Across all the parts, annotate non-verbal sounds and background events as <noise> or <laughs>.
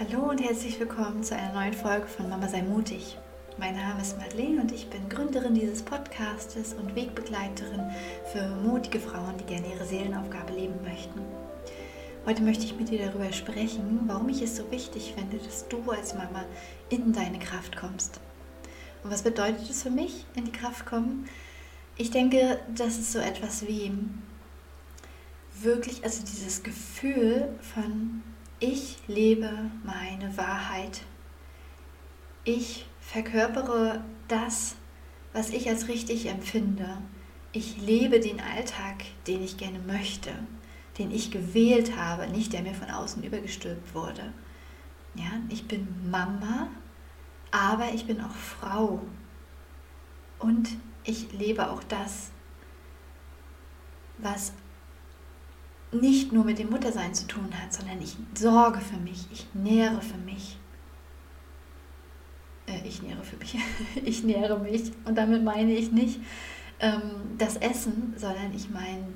Hallo und herzlich willkommen zu einer neuen Folge von Mama sei mutig. Mein Name ist Madeleine und ich bin Gründerin dieses Podcastes und Wegbegleiterin für mutige Frauen, die gerne ihre Seelenaufgabe leben möchten. Heute möchte ich mit dir darüber sprechen, warum ich es so wichtig finde, dass du als Mama in deine Kraft kommst. Und was bedeutet es für mich, in die Kraft kommen? Ich denke, das ist so etwas wie wirklich, also dieses Gefühl von ich lebe meine Wahrheit. Ich verkörpere das, was ich als richtig empfinde. Ich lebe den Alltag, den ich gerne möchte, den ich gewählt habe, nicht der mir von außen übergestülpt wurde. Ja, ich bin Mama, aber ich bin auch Frau. Und ich lebe auch das, was nicht nur mit dem Muttersein zu tun hat, sondern ich sorge für mich, ich nähere für mich. Äh, ich nähere für mich, <laughs> ich nähere mich. Und damit meine ich nicht ähm, das Essen, sondern ich meine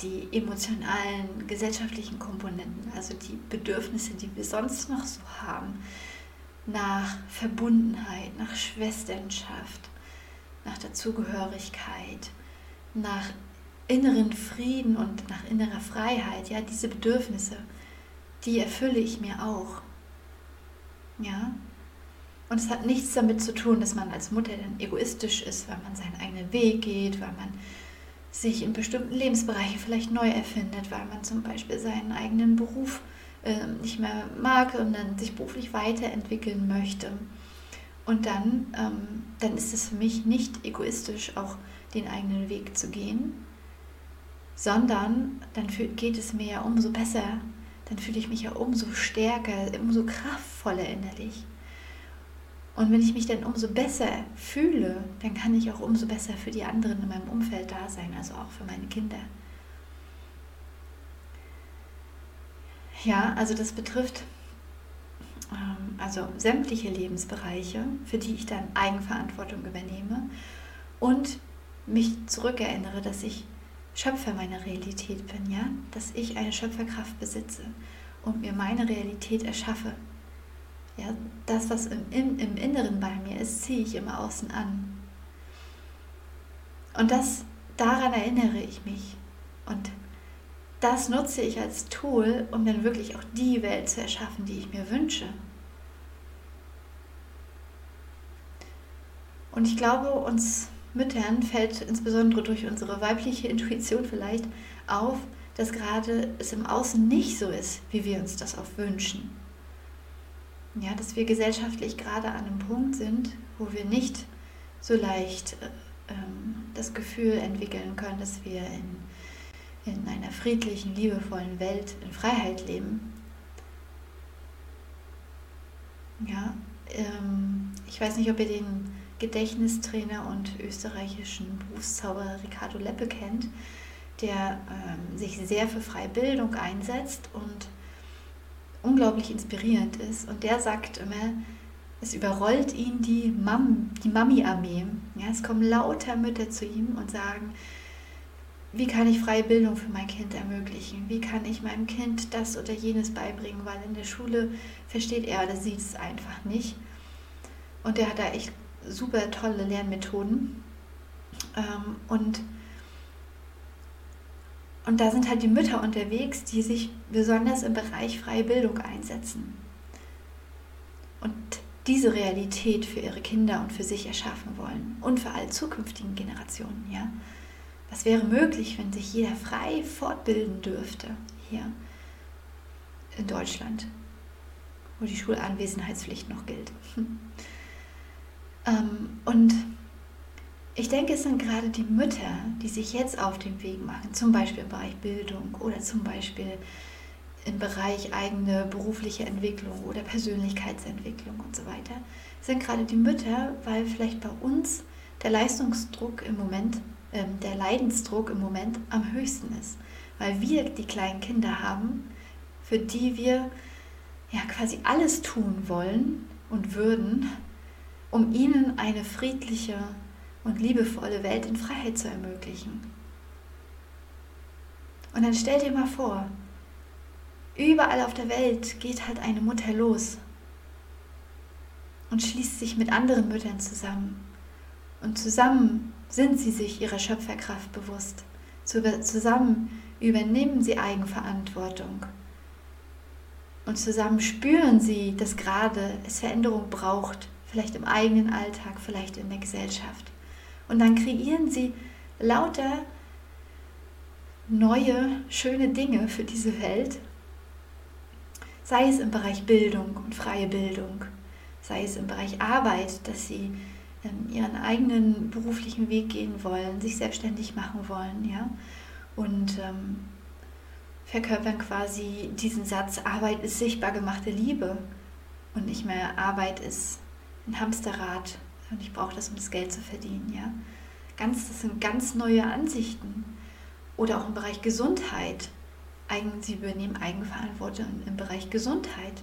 die emotionalen, gesellschaftlichen Komponenten, also die Bedürfnisse, die wir sonst noch so haben, nach Verbundenheit, nach Schwesternschaft, nach Dazugehörigkeit, nach inneren Frieden und nach innerer Freiheit, ja, diese Bedürfnisse, die erfülle ich mir auch. Ja? Und es hat nichts damit zu tun, dass man als Mutter dann egoistisch ist, weil man seinen eigenen Weg geht, weil man sich in bestimmten Lebensbereichen vielleicht neu erfindet, weil man zum Beispiel seinen eigenen Beruf äh, nicht mehr mag und dann sich beruflich weiterentwickeln möchte. Und dann, ähm, dann ist es für mich nicht egoistisch, auch den eigenen Weg zu gehen, sondern dann geht es mir ja umso besser, dann fühle ich mich ja umso stärker, umso kraftvoller innerlich. Und wenn ich mich dann umso besser fühle, dann kann ich auch umso besser für die anderen in meinem Umfeld da sein, also auch für meine Kinder. Ja, also das betrifft ähm, also sämtliche Lebensbereiche, für die ich dann Eigenverantwortung übernehme und mich zurückerinnere, dass ich Schöpfer meiner Realität bin, ja, dass ich eine Schöpferkraft besitze und mir meine Realität erschaffe. Ja, das, was im, im, im Inneren bei mir ist, ziehe ich im Außen an. Und das, daran erinnere ich mich. Und das nutze ich als Tool, um dann wirklich auch die Welt zu erschaffen, die ich mir wünsche. Und ich glaube, uns Müttern fällt insbesondere durch unsere weibliche Intuition vielleicht auf, dass gerade es im Außen nicht so ist, wie wir uns das auch wünschen. Ja, dass wir gesellschaftlich gerade an einem Punkt sind, wo wir nicht so leicht äh, ähm, das Gefühl entwickeln können, dass wir in, in einer friedlichen, liebevollen Welt in Freiheit leben. Ja, ähm, ich weiß nicht, ob ihr den Gedächtnistrainer und österreichischen Berufszauberer Ricardo Leppe kennt, der ähm, sich sehr für freie Bildung einsetzt und unglaublich inspirierend ist. Und der sagt immer, es überrollt ihn die, Mam, die Mami-Armee. Ja, es kommen lauter Mütter zu ihm und sagen, wie kann ich freie Bildung für mein Kind ermöglichen? Wie kann ich meinem Kind das oder jenes beibringen? Weil in der Schule versteht er oder sieht es einfach nicht. Und der hat da echt super tolle Lernmethoden. Ähm, und, und da sind halt die Mütter unterwegs, die sich besonders im Bereich freie Bildung einsetzen. Und diese Realität für ihre Kinder und für sich erschaffen wollen und für alle zukünftigen Generationen. Ja? Was wäre möglich, wenn sich jeder frei fortbilden dürfte hier in Deutschland, wo die Schulanwesenheitspflicht noch gilt? <laughs> Ähm, und ich denke, es sind gerade die Mütter, die sich jetzt auf den Weg machen, zum Beispiel im Bereich Bildung oder zum Beispiel im Bereich eigene berufliche Entwicklung oder Persönlichkeitsentwicklung und so weiter, sind gerade die Mütter, weil vielleicht bei uns der Leistungsdruck im Moment, äh, der Leidensdruck im Moment am höchsten ist. Weil wir die kleinen Kinder haben, für die wir ja quasi alles tun wollen und würden, um ihnen eine friedliche und liebevolle Welt in Freiheit zu ermöglichen. Und dann stell dir mal vor, überall auf der Welt geht halt eine Mutter los und schließt sich mit anderen Müttern zusammen. Und zusammen sind sie sich ihrer Schöpferkraft bewusst. Zusammen übernehmen sie Eigenverantwortung. Und zusammen spüren sie, dass gerade es Veränderung braucht, vielleicht im eigenen Alltag, vielleicht in der Gesellschaft. Und dann kreieren sie lauter neue, schöne Dinge für diese Welt. Sei es im Bereich Bildung und freie Bildung, sei es im Bereich Arbeit, dass sie ähm, ihren eigenen beruflichen Weg gehen wollen, sich selbstständig machen wollen, ja, und ähm, verkörpern quasi diesen Satz: Arbeit ist sichtbar gemachte Liebe und nicht mehr Arbeit ist ein Hamsterrad und ich brauche das, um das Geld zu verdienen, ja. Ganz, das sind ganz neue Ansichten. Oder auch im Bereich Gesundheit. Eigen, sie übernehmen Eigenverantwortung im Bereich Gesundheit.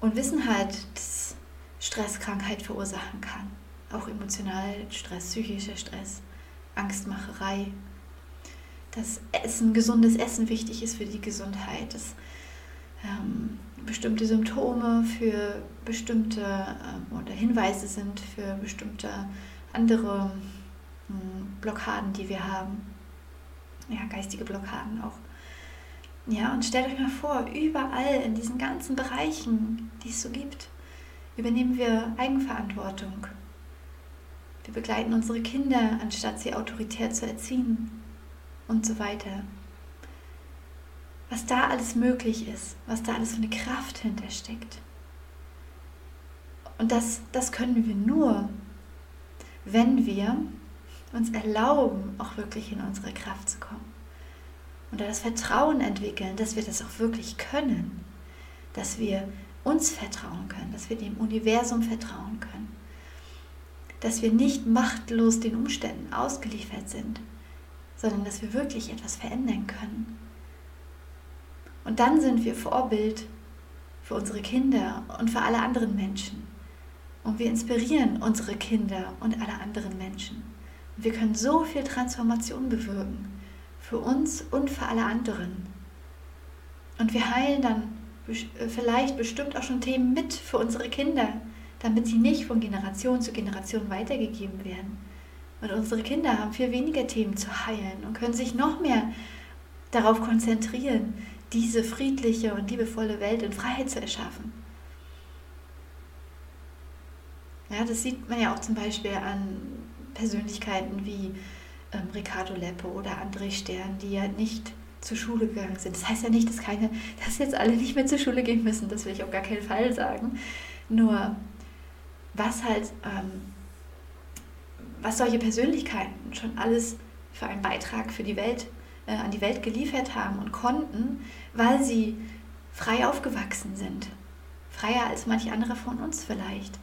Und wissen halt, dass Stress Krankheit verursachen kann. Auch emotionaler Stress, psychischer Stress, Angstmacherei. Dass Essen, gesundes Essen wichtig ist für die Gesundheit. Dass ähm, bestimmte Symptome für bestimmte ähm, oder Hinweise sind für bestimmte andere hm, Blockaden, die wir haben. Ja, geistige Blockaden auch. Ja, und stellt euch mal vor, überall in diesen ganzen Bereichen, die es so gibt, übernehmen wir Eigenverantwortung. Wir begleiten unsere Kinder, anstatt sie autoritär zu erziehen und so weiter. Was da alles möglich ist, was da alles für eine Kraft hintersteckt. Und das, das können wir nur, wenn wir uns erlauben, auch wirklich in unsere Kraft zu kommen. Und das Vertrauen entwickeln, dass wir das auch wirklich können. Dass wir uns vertrauen können, dass wir dem Universum vertrauen können. Dass wir nicht machtlos den Umständen ausgeliefert sind, sondern dass wir wirklich etwas verändern können. Und dann sind wir Vorbild für unsere Kinder und für alle anderen Menschen. Und wir inspirieren unsere Kinder und alle anderen Menschen. Und wir können so viel Transformation bewirken. Für uns und für alle anderen. Und wir heilen dann äh, vielleicht bestimmt auch schon Themen mit für unsere Kinder, damit sie nicht von Generation zu Generation weitergegeben werden. Und unsere Kinder haben viel weniger Themen zu heilen und können sich noch mehr darauf konzentrieren, diese friedliche und liebevolle Welt in Freiheit zu erschaffen. Ja, das sieht man ja auch zum Beispiel an Persönlichkeiten wie ähm, Riccardo Leppe oder André Stern, die ja nicht zur Schule gegangen sind. Das heißt ja nicht, dass keine, dass jetzt alle nicht mehr zur Schule gehen müssen, das will ich auf gar keinen Fall sagen. Nur was halt, ähm, was solche Persönlichkeiten schon alles für einen Beitrag für die Welt, äh, an die Welt geliefert haben und konnten, weil sie frei aufgewachsen sind. Freier als manch anderer von uns vielleicht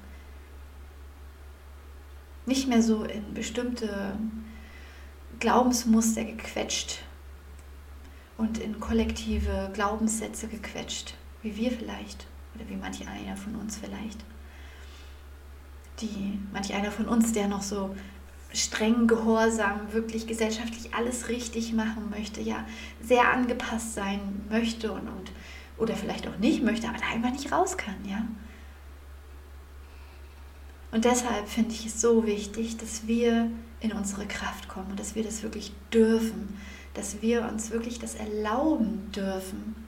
nicht mehr so in bestimmte Glaubensmuster gequetscht und in kollektive Glaubenssätze gequetscht, wie wir vielleicht oder wie manch einer von uns vielleicht. Die, manch einer von uns, der noch so streng gehorsam, wirklich gesellschaftlich alles richtig machen möchte, ja, sehr angepasst sein möchte und, und oder vielleicht auch nicht möchte, aber da einfach nicht raus kann, ja. Und deshalb finde ich es so wichtig, dass wir in unsere Kraft kommen und dass wir das wirklich dürfen, dass wir uns wirklich das erlauben dürfen,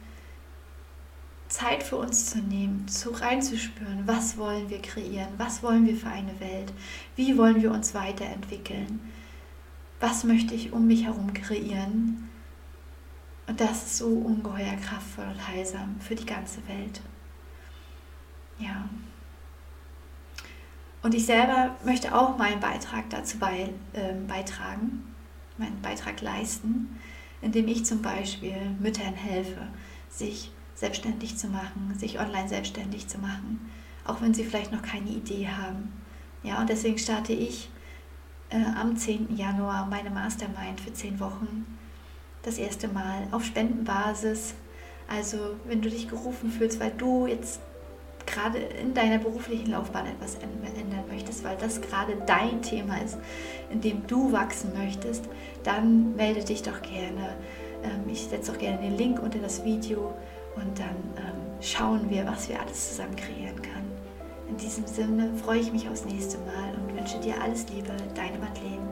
Zeit für uns zu nehmen, zu reinzuspüren, was wollen wir kreieren, was wollen wir für eine Welt, wie wollen wir uns weiterentwickeln, was möchte ich um mich herum kreieren. Und das ist so ungeheuer kraftvoll und heilsam für die ganze Welt. Ja. Und ich selber möchte auch meinen Beitrag dazu bei, äh, beitragen, meinen Beitrag leisten, indem ich zum Beispiel Müttern helfe, sich selbstständig zu machen, sich online selbstständig zu machen, auch wenn sie vielleicht noch keine Idee haben. Ja, und deswegen starte ich äh, am 10. Januar meine Mastermind für 10 Wochen. Das erste Mal auf Spendenbasis. Also, wenn du dich gerufen fühlst, weil du jetzt gerade in deiner beruflichen Laufbahn etwas ändern möchtest, weil das gerade dein Thema ist, in dem du wachsen möchtest, dann melde dich doch gerne. Ähm, ich setze auch gerne den Link unter das Video und dann ähm, schauen wir, was wir alles zusammen kreieren können. In diesem Sinne freue ich mich aufs nächste Mal und wünsche dir alles Liebe, deine Madeleine.